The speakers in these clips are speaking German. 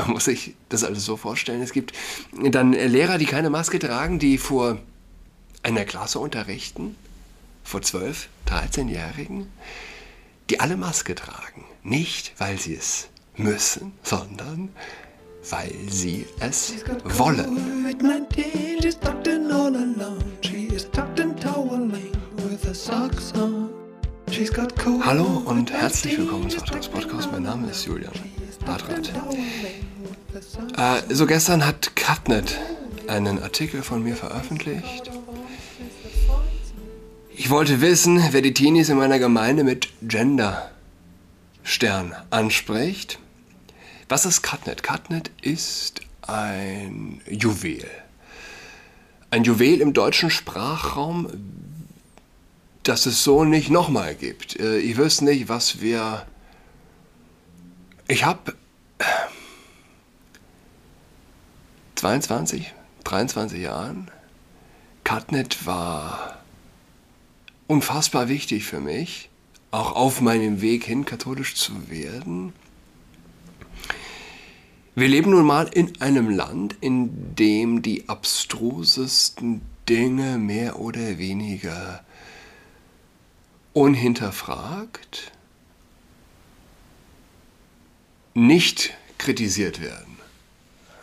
Man muss sich das alles so vorstellen. Es gibt dann Lehrer, die keine Maske tragen, die vor einer Klasse unterrichten, vor 12, 13-Jährigen, die alle Maske tragen. Nicht, weil sie es müssen, sondern weil sie es wollen. Hallo und herzlich willkommen zu Adrats Podcast. Mein Name ist Julian Adrat. Äh, so gestern hat Cutnet einen Artikel von mir veröffentlicht. Ich wollte wissen, wer die Teenies in meiner Gemeinde mit Gender Stern anspricht. Was ist Cutnet? Cutnet ist ein Juwel. Ein Juwel im deutschen Sprachraum, das es so nicht nochmal gibt. Äh, ich wüsste nicht, was wir... Ich habe 22, 23 Jahren. Cutnet war unfassbar wichtig für mich, auch auf meinem Weg hin katholisch zu werden. Wir leben nun mal in einem Land, in dem die abstrusesten Dinge mehr oder weniger unhinterfragt nicht kritisiert werden.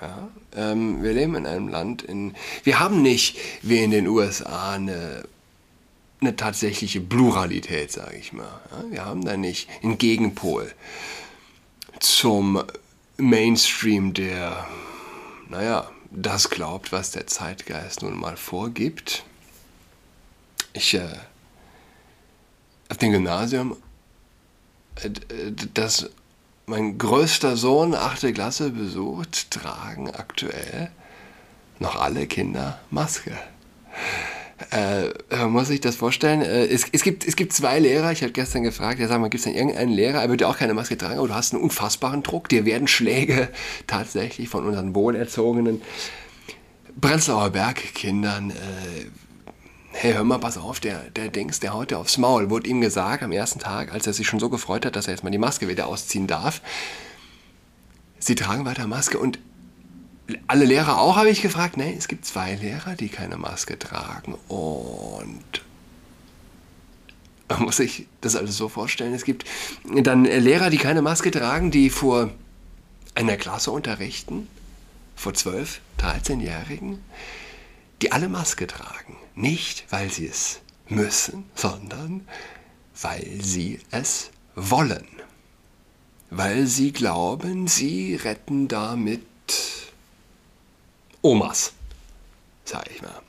Ja? Ähm, wir leben in einem Land, in, wir haben nicht wie in den USA eine, eine tatsächliche Pluralität, sage ich mal. Ja? Wir haben da nicht einen Gegenpol zum Mainstream, der, naja, das glaubt, was der Zeitgeist nun mal vorgibt. Ich, äh, auf dem Gymnasium, äh, das mein größter Sohn, 8. Klasse, besucht, tragen aktuell noch alle Kinder Maske. Äh, man muss sich das vorstellen. Äh, es, es, gibt, es gibt zwei Lehrer. Ich habe gestern gefragt, ja, sag mal, gibt es denn irgendeinen Lehrer, er würde auch keine Maske tragen, aber du hast einen unfassbaren Druck. Dir werden Schläge tatsächlich von unseren wohlerzogenen Prenzlauer Bergkindern. Äh, hey, hör mal, pass auf, der, der Dings, der haut dir aufs Maul. Wurde ihm gesagt am ersten Tag, als er sich schon so gefreut hat, dass er jetzt mal die Maske wieder ausziehen darf. Sie tragen weiter Maske und alle Lehrer auch, habe ich gefragt. Nein, es gibt zwei Lehrer, die keine Maske tragen. Und man muss sich das alles so vorstellen. Es gibt dann Lehrer, die keine Maske tragen, die vor einer Klasse unterrichten, vor 12, 13-Jährigen, die alle Maske tragen. Nicht, weil sie es müssen, sondern weil sie es wollen. Weil sie glauben, sie retten damit Omas, sage ich mal.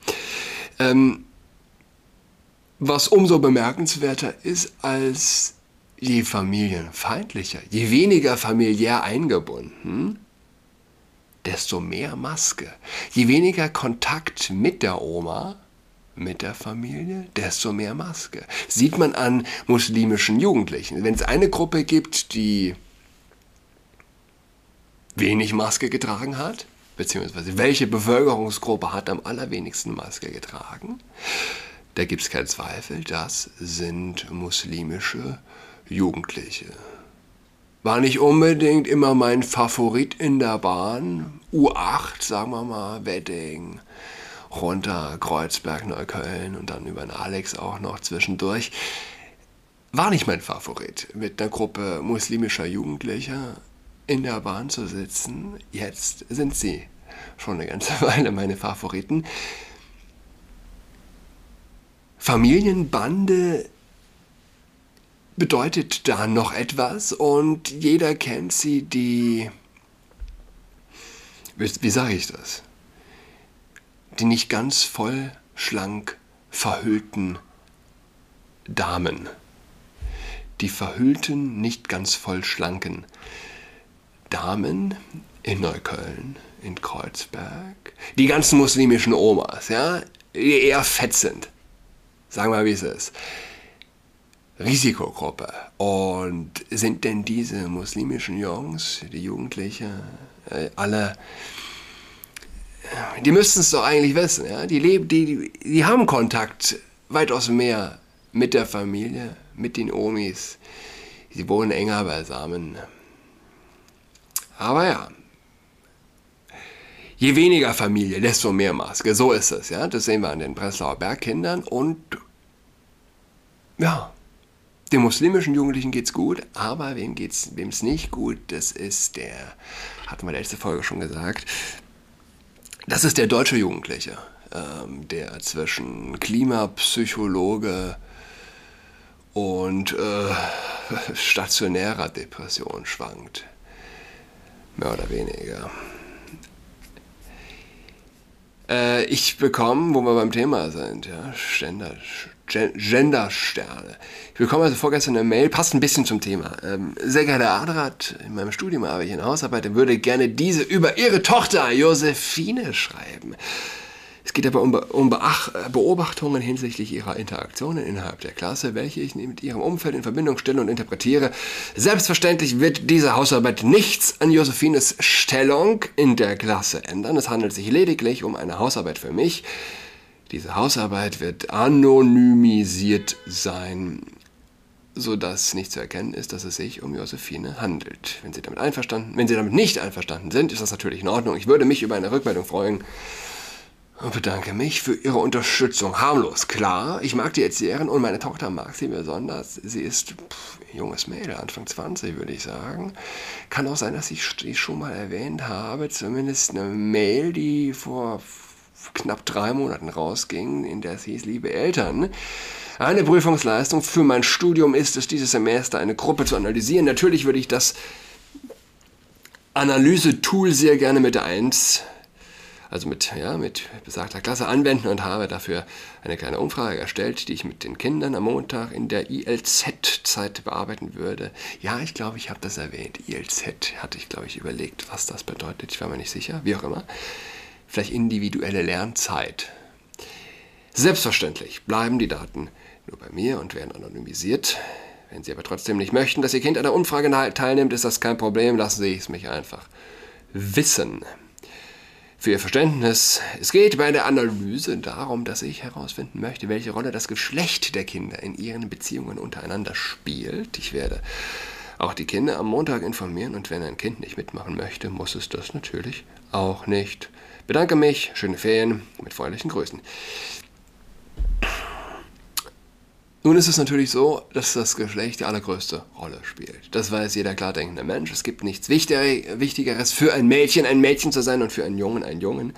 Ähm, was umso bemerkenswerter ist, als je familienfeindlicher, je weniger familiär eingebunden, desto mehr Maske. Je weniger Kontakt mit der Oma, mit der Familie, desto mehr Maske. Sieht man an muslimischen Jugendlichen. Wenn es eine Gruppe gibt, die wenig Maske getragen hat, beziehungsweise welche Bevölkerungsgruppe hat am allerwenigsten Maske getragen? Da gibt es keinen Zweifel, das sind muslimische Jugendliche. War nicht unbedingt immer mein Favorit in der Bahn. U8, sagen wir mal, Wedding, runter Kreuzberg, Neukölln und dann über den Alex auch noch zwischendurch. War nicht mein Favorit, mit einer Gruppe muslimischer Jugendlicher in der Bahn zu sitzen. Jetzt sind sie schon eine ganze Weile meine Favoriten. Familienbande bedeutet da noch etwas? Und jeder kennt sie, die, wie, wie sage ich das, die nicht ganz voll schlank verhüllten Damen, die verhüllten, nicht ganz voll schlanken Damen in Neukölln, in Kreuzberg, die ganzen muslimischen Omas, ja, die eher fett sind. Sagen wir mal, wie es ist. Risikogruppe. Und sind denn diese muslimischen Jungs, die Jugendlichen, äh, alle, die müssten es doch eigentlich wissen, ja? Die, leben, die, die haben Kontakt weitaus mehr mit der Familie, mit den Omis. Sie wohnen enger beisammen. Aber ja, Je weniger Familie, desto mehr Maske. So ist es, ja. Das sehen wir an den Breslauer Bergkindern und ja, den muslimischen Jugendlichen geht's gut, aber wem geht's, es nicht gut, das ist der, hatten wir letzte Folge schon gesagt, das ist der deutsche Jugendliche, ähm, der zwischen Klimapsychologe und äh, stationärer Depression schwankt. Mehr oder weniger. Äh, ich bekomme, wo wir beim Thema sind, ja, Ständer, Gendersterne. Ich bekomme also vorgestern eine Mail, passt ein bisschen zum Thema. Ähm, sehr geehrter Adrat, in meinem Studium arbeite ich in Hausarbeit würde gerne diese über Ihre Tochter Josephine schreiben. Es geht aber um, um Beobachtungen hinsichtlich ihrer Interaktionen innerhalb der Klasse, welche ich mit ihrem Umfeld in Verbindung stelle und interpretiere. Selbstverständlich wird diese Hausarbeit nichts an Josephines Stellung in der Klasse ändern. Es handelt sich lediglich um eine Hausarbeit für mich, diese Hausarbeit wird anonymisiert sein, sodass nicht zu erkennen ist, dass es sich um Josephine handelt. Wenn Sie damit einverstanden, wenn Sie damit nicht einverstanden sind, ist das natürlich in Ordnung. Ich würde mich über eine Rückmeldung freuen und bedanke mich für Ihre Unterstützung. Harmlos, klar. Ich mag die Erzieherin und meine Tochter mag sie besonders. Sie ist pff, junges Mädel, Anfang 20 würde ich sagen. Kann auch sein, dass ich schon mal erwähnt habe. Zumindest eine Mail, die vor knapp drei Monaten rausging, in der es hieß, liebe Eltern, eine Prüfungsleistung für mein Studium ist es, dieses Semester eine Gruppe zu analysieren. Natürlich würde ich das Analyse-Tool sehr gerne mit 1, also mit, ja, mit besagter Klasse anwenden und habe dafür eine kleine Umfrage erstellt, die ich mit den Kindern am Montag in der ILZ-Zeit bearbeiten würde. Ja, ich glaube, ich habe das erwähnt. ILZ hatte ich, glaube ich, überlegt, was das bedeutet. Ich war mir nicht sicher, wie auch immer vielleicht individuelle Lernzeit. Selbstverständlich bleiben die Daten nur bei mir und werden anonymisiert. Wenn Sie aber trotzdem nicht möchten, dass Ihr Kind an der Umfrage teilnimmt, ist das kein Problem. Lassen Sie es mich einfach wissen. Für Ihr Verständnis, es geht bei der Analyse darum, dass ich herausfinden möchte, welche Rolle das Geschlecht der Kinder in ihren Beziehungen untereinander spielt. Ich werde auch die Kinder am Montag informieren und wenn ein Kind nicht mitmachen möchte, muss es das natürlich auch nicht. Bedanke mich, schöne Ferien, mit freundlichen Grüßen. Nun ist es natürlich so, dass das Geschlecht die allergrößte Rolle spielt. Das weiß jeder klar denkende Mensch. Es gibt nichts Wichtigeres für ein Mädchen, ein Mädchen zu sein und für einen Jungen, einen Jungen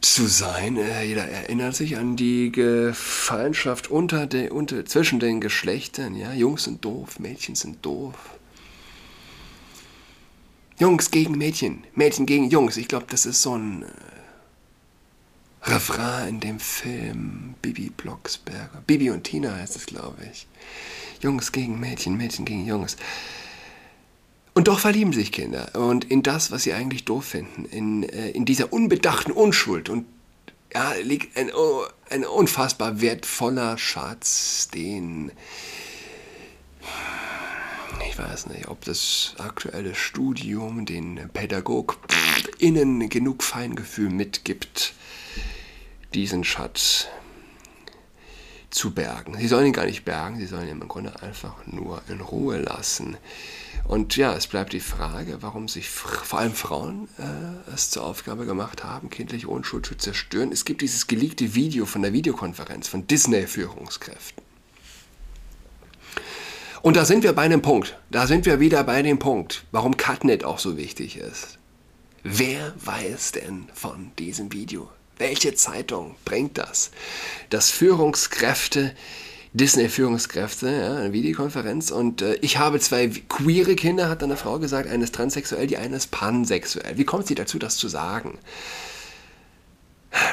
zu sein. Äh, jeder erinnert sich an die Gefeindschaft unter de, unter, zwischen den Geschlechtern. Ja? Jungs sind doof, Mädchen sind doof. Jungs gegen Mädchen, Mädchen gegen Jungs. Ich glaube, das ist so ein äh, Refrain in dem Film Bibi Blocksberger. Bibi und Tina heißt es, glaube ich. Jungs gegen Mädchen, Mädchen gegen Jungs. Und doch verlieben sich Kinder und in das, was sie eigentlich doof finden, in, äh, in dieser unbedachten Unschuld. Und ja, liegt ein, oh, ein unfassbar wertvoller Schatz, den ich weiß nicht, ob das aktuelle Studium den PädagogInnen genug Feingefühl mitgibt, diesen Schatz zu bergen. Sie sollen ihn gar nicht bergen, sie sollen ihn im Grunde einfach nur in Ruhe lassen. Und ja, es bleibt die Frage, warum sich vor allem Frauen äh, es zur Aufgabe gemacht haben, kindliche Unschuld zu zerstören. Es gibt dieses geleakte Video von der Videokonferenz von Disney-Führungskräften. Und da sind wir bei einem Punkt. Da sind wir wieder bei dem Punkt, warum Cutnet auch so wichtig ist. Wer weiß denn von diesem Video? Welche Zeitung bringt das? Dass Führungskräfte, Disney-Führungskräfte, ja, eine Videokonferenz und äh, ich habe zwei queere Kinder, hat eine Frau gesagt, eine ist transsexuell, die eine ist pansexuell. Wie kommt sie dazu, das zu sagen?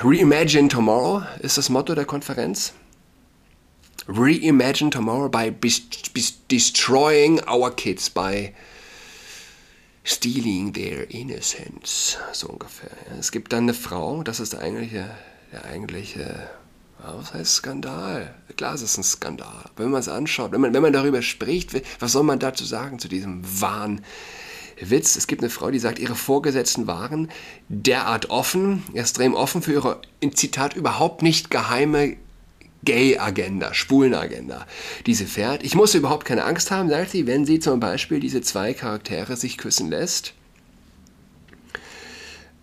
Reimagine Tomorrow ist das Motto der Konferenz. Reimagine Tomorrow by destroying our kids, by stealing their innocence, so ungefähr. Es gibt dann eine Frau, das ist der eigentliche, der eigentliche was heißt Skandal? Klar, es ist ein Skandal. Wenn man es anschaut, wenn man, wenn man darüber spricht, was soll man dazu sagen zu diesem Wahnwitz? Es gibt eine Frau, die sagt, ihre Vorgesetzten waren derart offen, extrem offen für ihre, in Zitat, überhaupt nicht geheime Gay-Agenda, Schwulen-Agenda, die sie fährt. Ich muss überhaupt keine Angst haben, sagt sie, wenn sie zum Beispiel diese zwei Charaktere sich küssen lässt.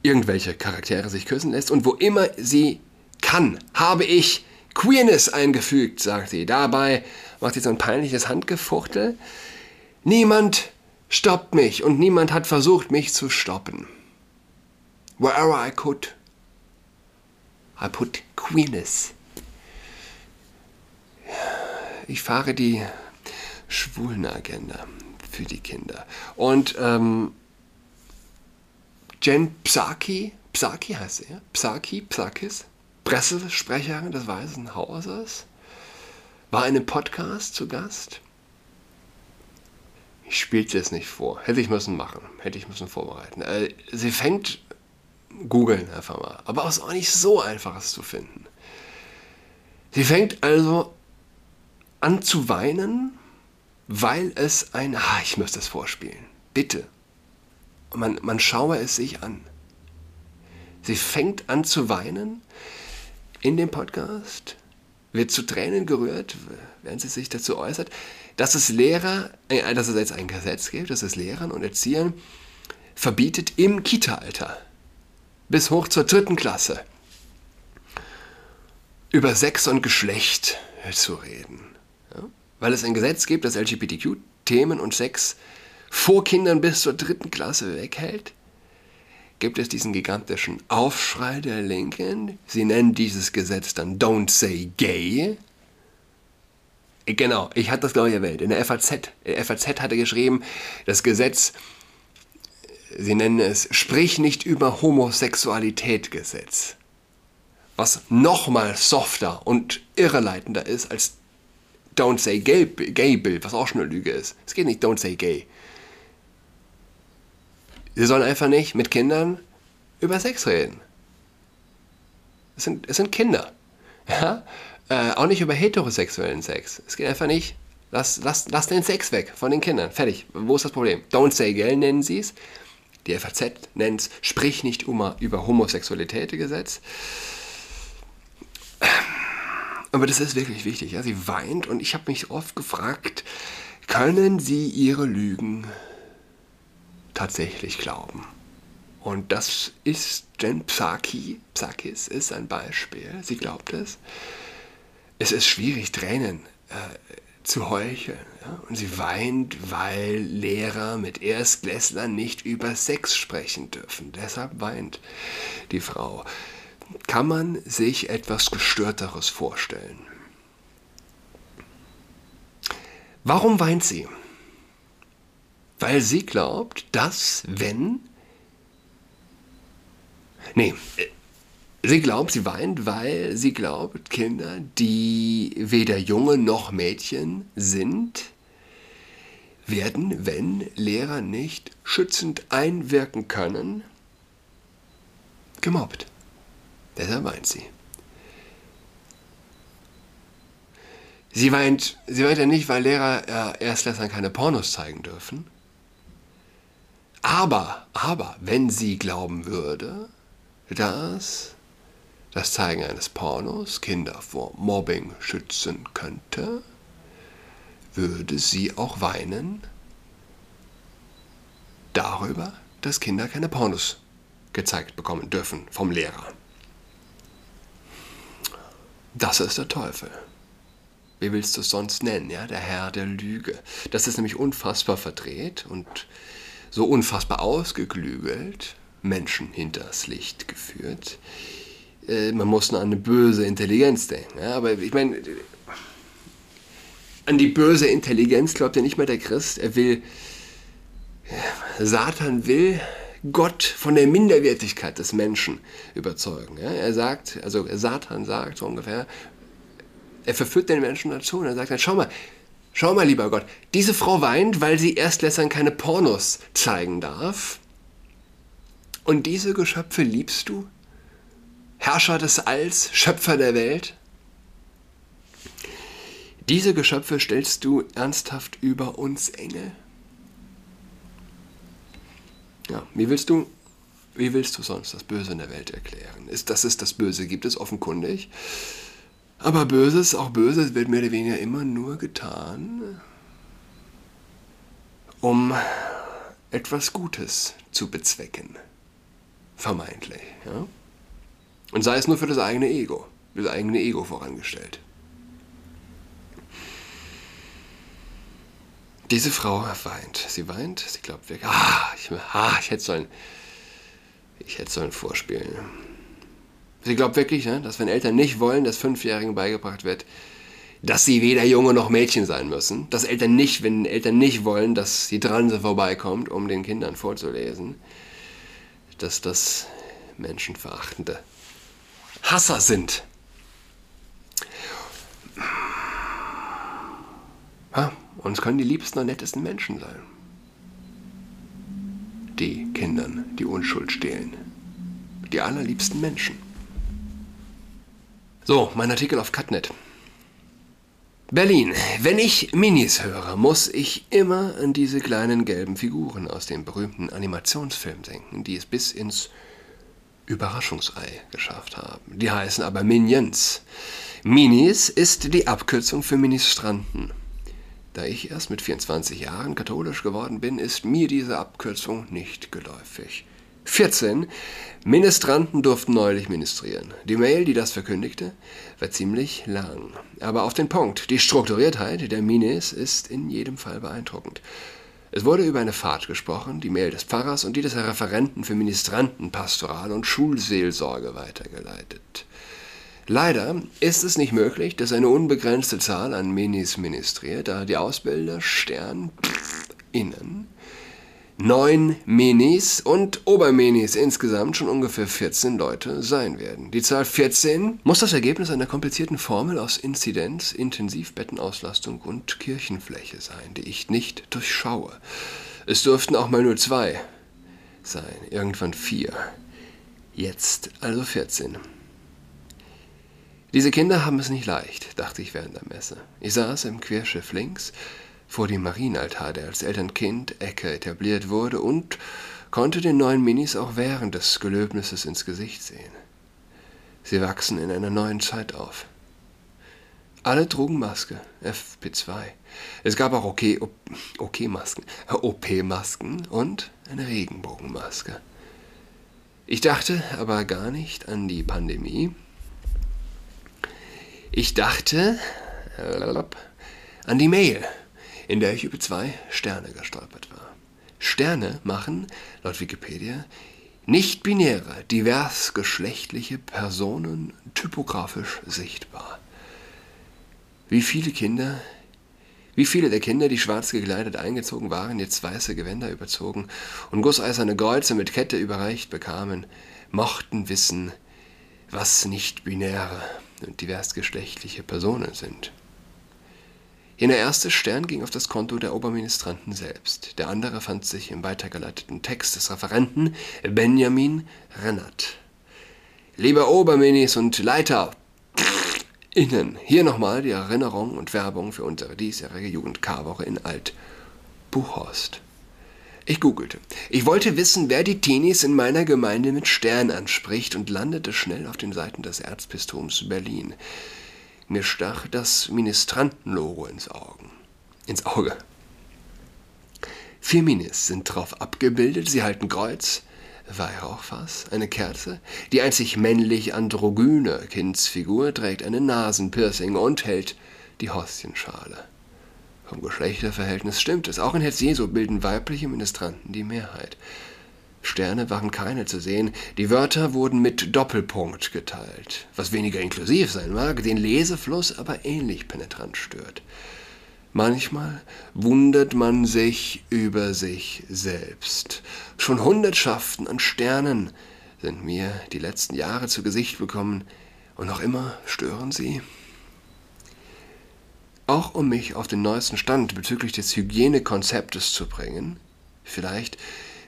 irgendwelche Charaktere sich küssen lässt und wo immer sie kann, habe ich Queerness eingefügt, sagt sie. Dabei macht sie so ein peinliches Handgefuchtel. Niemand stoppt mich und niemand hat versucht, mich zu stoppen. Wherever I could, I put Queerness. Ich fahre die Schwulenagenda für die Kinder. Und ähm, Jen Psaki, Psaki heißt ja? Psaki, Psakis, Pressesprecherin des Weißen Hauses, war in einem Podcast zu Gast. Ich spielte es nicht vor. Hätte ich müssen machen. Hätte ich müssen vorbereiten. Äh, sie fängt, googeln einfach mal. Aber es ist auch nicht so einfach, es zu finden. Sie fängt also an zu weinen, weil es ein... Ah, ich müsste es vorspielen. Bitte. Man, man schaue es sich an. Sie fängt an zu weinen in dem Podcast, wird zu Tränen gerührt, während sie sich dazu äußert, dass es Lehrer, äh, dass es jetzt ein Gesetz gibt, dass es Lehrern und Erziehern verbietet im Kita-Alter bis hoch zur dritten Klasse über Sex und Geschlecht zu reden. Weil es ein Gesetz gibt, das LGBTQ-Themen und Sex vor Kindern bis zur dritten Klasse weghält, gibt es diesen gigantischen Aufschrei der Linken. Sie nennen dieses Gesetz dann Don't Say Gay. Genau, ich hatte das glaube ich erwähnt. In der FAZ. Der FAZ hatte geschrieben, das Gesetz, sie nennen es Sprich nicht über Homosexualität Gesetz. Was nochmal softer und irreleitender ist als Don't Say Gay, Gay Bill, was auch schon eine Lüge ist. Es geht nicht Don't Say Gay. Sie sollen einfach nicht mit Kindern über Sex reden. Es sind, es sind Kinder. Ja? Äh, auch nicht über heterosexuellen Sex. Es geht einfach nicht. Lass, lass, lass den Sex weg von den Kindern. Fertig. Wo ist das Problem? Don't say gay nennen sie es. Die FAZ nennt es Sprich nicht immer über Homosexualität Gesetz. Aber das ist wirklich wichtig. Ja? Sie weint und ich habe mich oft gefragt, können Sie Ihre Lügen tatsächlich glauben. Und das ist Jen Psaki, Psakis ist ein Beispiel. Sie glaubt es. Es ist schwierig, Tränen äh, zu heucheln. Ja? Und sie weint, weil Lehrer mit Erstklässlern nicht über Sex sprechen dürfen. Deshalb weint die Frau. Kann man sich etwas Gestörteres vorstellen? Warum weint sie? weil sie glaubt, dass wenn... Nee, sie glaubt, sie weint, weil sie glaubt, Kinder, die weder Junge noch Mädchen sind, werden, wenn Lehrer nicht schützend einwirken können, gemobbt. Deshalb weint sie. Sie weint, sie weint ja nicht, weil Lehrer äh, Erstklässlern keine Pornos zeigen dürfen, aber, aber, wenn sie glauben würde, dass das Zeigen eines Pornos Kinder vor Mobbing schützen könnte, würde sie auch weinen darüber, dass Kinder keine Pornos gezeigt bekommen dürfen vom Lehrer. Das ist der Teufel. Wie willst du es sonst nennen, ja? Der Herr der Lüge. Das ist nämlich unfassbar verdreht und so unfassbar ausgeklügelt Menschen hinters Licht geführt. Äh, man muss nur an eine böse Intelligenz denken. Ja? Aber ich meine, an die böse Intelligenz glaubt ja nicht mehr der Christ. Er will, Satan will Gott von der Minderwertigkeit des Menschen überzeugen. Ja? Er sagt, also Satan sagt so ungefähr, er verführt den Menschen dazu und er sagt dann, schau mal, Schau mal, lieber Gott, diese Frau weint, weil sie Erstklässern keine Pornos zeigen darf. Und diese Geschöpfe liebst du? Herrscher des Alls, Schöpfer der Welt? Diese Geschöpfe stellst du ernsthaft über uns Engel? Ja, wie willst du, wie willst du sonst das Böse in der Welt erklären? Ist, dass es das Böse gibt, ist offenkundig. Aber Böses, auch Böses wird mehr oder weniger immer nur getan, um etwas Gutes zu bezwecken. vermeintlich. Ja? Und sei es nur für das eigene Ego, das eigene Ego vorangestellt. Diese Frau weint. Sie weint, sie glaubt wirklich, ah, ich, ah, ich hätte sollen, ich hätte sollen vorspielen. Sie glaubt wirklich, ne, dass wenn Eltern nicht wollen, dass Fünfjährigen beigebracht wird, dass sie weder Junge noch Mädchen sein müssen. Dass Eltern nicht, wenn Eltern nicht wollen, dass die Transe vorbeikommt, um den Kindern vorzulesen, dass das menschenverachtende Hasser sind. Ja, und es können die liebsten und nettesten Menschen sein. Die Kindern die Unschuld stehlen. Die allerliebsten Menschen. So, mein Artikel auf Cutnet. Berlin. Wenn ich Minis höre, muss ich immer an diese kleinen gelben Figuren aus dem berühmten Animationsfilm denken, die es bis ins Überraschungsei geschafft haben. Die heißen aber Minions. Minis ist die Abkürzung für Ministranten. Da ich erst mit 24 Jahren katholisch geworden bin, ist mir diese Abkürzung nicht geläufig. 14. Ministranten durften neulich ministrieren. Die Mail, die das verkündigte, war ziemlich lang. Aber auf den Punkt. Die Strukturiertheit der Minis ist in jedem Fall beeindruckend. Es wurde über eine Fahrt gesprochen, die Mail des Pfarrers und die des Referenten für Ministrantenpastoral und Schulseelsorge weitergeleitet. Leider ist es nicht möglich, dass eine unbegrenzte Zahl an Minis ministriert, da die Ausbilder Stern innen neun Minis und Oberminis insgesamt schon ungefähr 14 Leute sein werden. Die Zahl 14 muss das Ergebnis einer komplizierten Formel aus Inzidenz, Intensivbettenauslastung und Kirchenfläche sein, die ich nicht durchschaue. Es durften auch mal nur zwei sein, irgendwann vier. Jetzt also 14. Diese Kinder haben es nicht leicht, dachte ich während der Messe. Ich saß im Querschiff links vor dem Marienaltar, der als Eltern-Kind-Ecke etabliert wurde und konnte den neuen Minis auch während des Gelöbnisses ins Gesicht sehen. Sie wachsen in einer neuen Zeit auf. Alle trugen Maske, FP2. Es gab auch OK-Masken, OK OP-Masken und eine Regenbogenmaske. Ich dachte aber gar nicht an die Pandemie, ich dachte an die Mail, in der ich über zwei Sterne gestolpert war. Sterne machen, laut Wikipedia, nicht-binäre, diversgeschlechtliche Personen typografisch sichtbar. Wie viele Kinder, wie viele der Kinder, die schwarz gekleidet eingezogen waren, jetzt weiße Gewänder überzogen und gusseiserne Kreuze mit Kette überreicht bekamen, mochten wissen, was nicht-binäre und diversgeschlechtliche Personen sind. Jener erste Stern ging auf das Konto der Oberministranten selbst, der andere fand sich im weitergeleiteten Text des Referenten Benjamin Rennert. Lieber Oberminis und Leiter, Innen, hier nochmal die Erinnerung und Werbung für unsere diesjährige Jugend-K-Woche in Alt-Buchhorst. Ich googelte. Ich wollte wissen, wer die Teenies in meiner Gemeinde mit Stern anspricht und landete schnell auf den Seiten des Erzbistums Berlin. Mir stach das Ministrantenlogo ins, Augen, ins Auge. Vier Minis sind drauf abgebildet, sie halten Kreuz, Weihrauchfass, eine Kerze. Die einzig männlich androgyne Kindsfigur trägt eine Nasenpiercing und hält die Hostienschale. Vom Geschlechterverhältnis stimmt es. Auch in Herz Jesu bilden weibliche Ministranten die Mehrheit. Sterne waren keine zu sehen, die Wörter wurden mit Doppelpunkt geteilt, was weniger inklusiv sein mag, den Lesefluss aber ähnlich penetrant stört. Manchmal wundert man sich über sich selbst. Schon Hundertschaften an Sternen sind mir die letzten Jahre zu Gesicht bekommen, und noch immer stören sie. Auch um mich auf den neuesten Stand bezüglich des Hygienekonzeptes zu bringen, vielleicht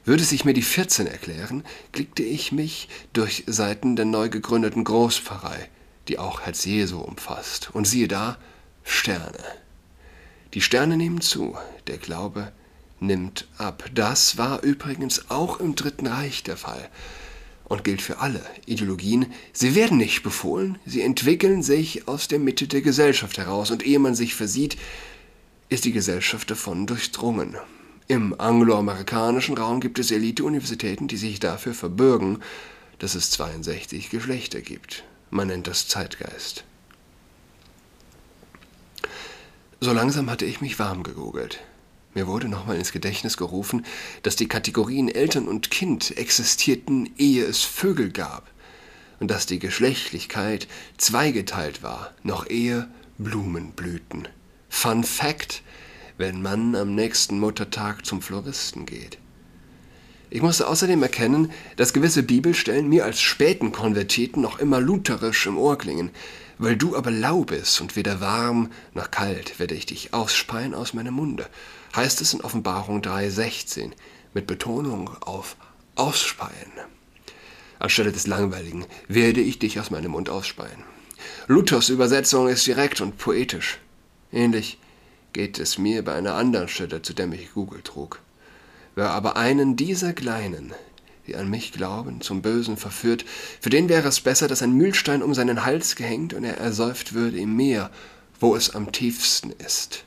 würde sich mir die 14 erklären, klickte ich mich durch Seiten der neu gegründeten Großpfarrei, die auch Herz Jesu umfasst. Und siehe da, Sterne. Die Sterne nehmen zu, der Glaube nimmt ab. Das war übrigens auch im Dritten Reich der Fall und gilt für alle Ideologien. Sie werden nicht befohlen, sie entwickeln sich aus der Mitte der Gesellschaft heraus und ehe man sich versieht, ist die Gesellschaft davon durchdrungen. Im angloamerikanischen Raum gibt es Elite-Universitäten, die sich dafür verbürgen, dass es 62 Geschlechter gibt. Man nennt das Zeitgeist. So langsam hatte ich mich warm gegoogelt. Mir wurde nochmal ins Gedächtnis gerufen, dass die Kategorien Eltern und Kind existierten, ehe es Vögel gab, und dass die Geschlechtlichkeit zweigeteilt war, noch ehe Blumen blühten. Fun Fact, wenn man am nächsten Muttertag zum Floristen geht. Ich musste außerdem erkennen, dass gewisse Bibelstellen mir als späten Konvertiten noch immer lutherisch im Ohr klingen. Weil du aber lau bist und weder warm noch kalt, werde ich dich ausspeien aus meinem Munde, heißt es in Offenbarung 3,16, mit Betonung auf ausspeien. Anstelle des Langweiligen werde ich dich aus meinem Mund ausspeien. Luthers Übersetzung ist direkt und poetisch. Ähnlich geht es mir bei einer anderen Stelle, zu der mich Google trug. Wer aber einen dieser Kleinen, die an mich glauben, zum Bösen verführt, für den wäre es besser, dass ein Mühlstein um seinen Hals gehängt und er ersäuft würde im Meer, wo es am tiefsten ist.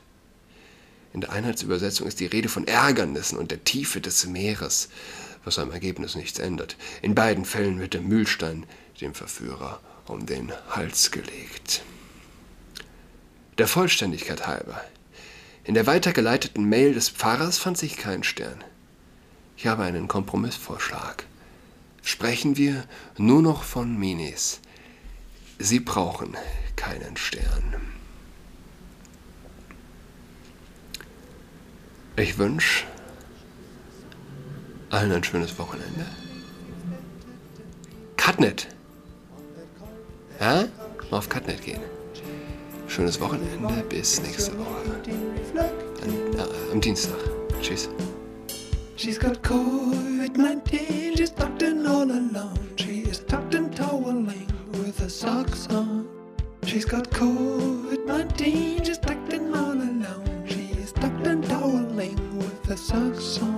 In der Einheitsübersetzung ist die Rede von Ärgernissen und der Tiefe des Meeres, was am Ergebnis nichts ändert. In beiden Fällen wird der Mühlstein dem Verführer um den Hals gelegt. Der Vollständigkeit halber. In der weitergeleiteten Mail des Pfarrers fand sich kein Stern. Ich habe einen Kompromissvorschlag. Sprechen wir nur noch von Minis. Sie brauchen keinen Stern. Ich wünsche allen ein schönes Wochenende. Cutnet. Ja? Mal auf Cutnet gehen. Schönes Wochenende. Bis nächste Woche. Dann, äh, am Dienstag. Tschüss. She's got COVID-19, she's tucked in all alone. She is tucked in toweling with her socks on. She's got COVID-19, she's tucked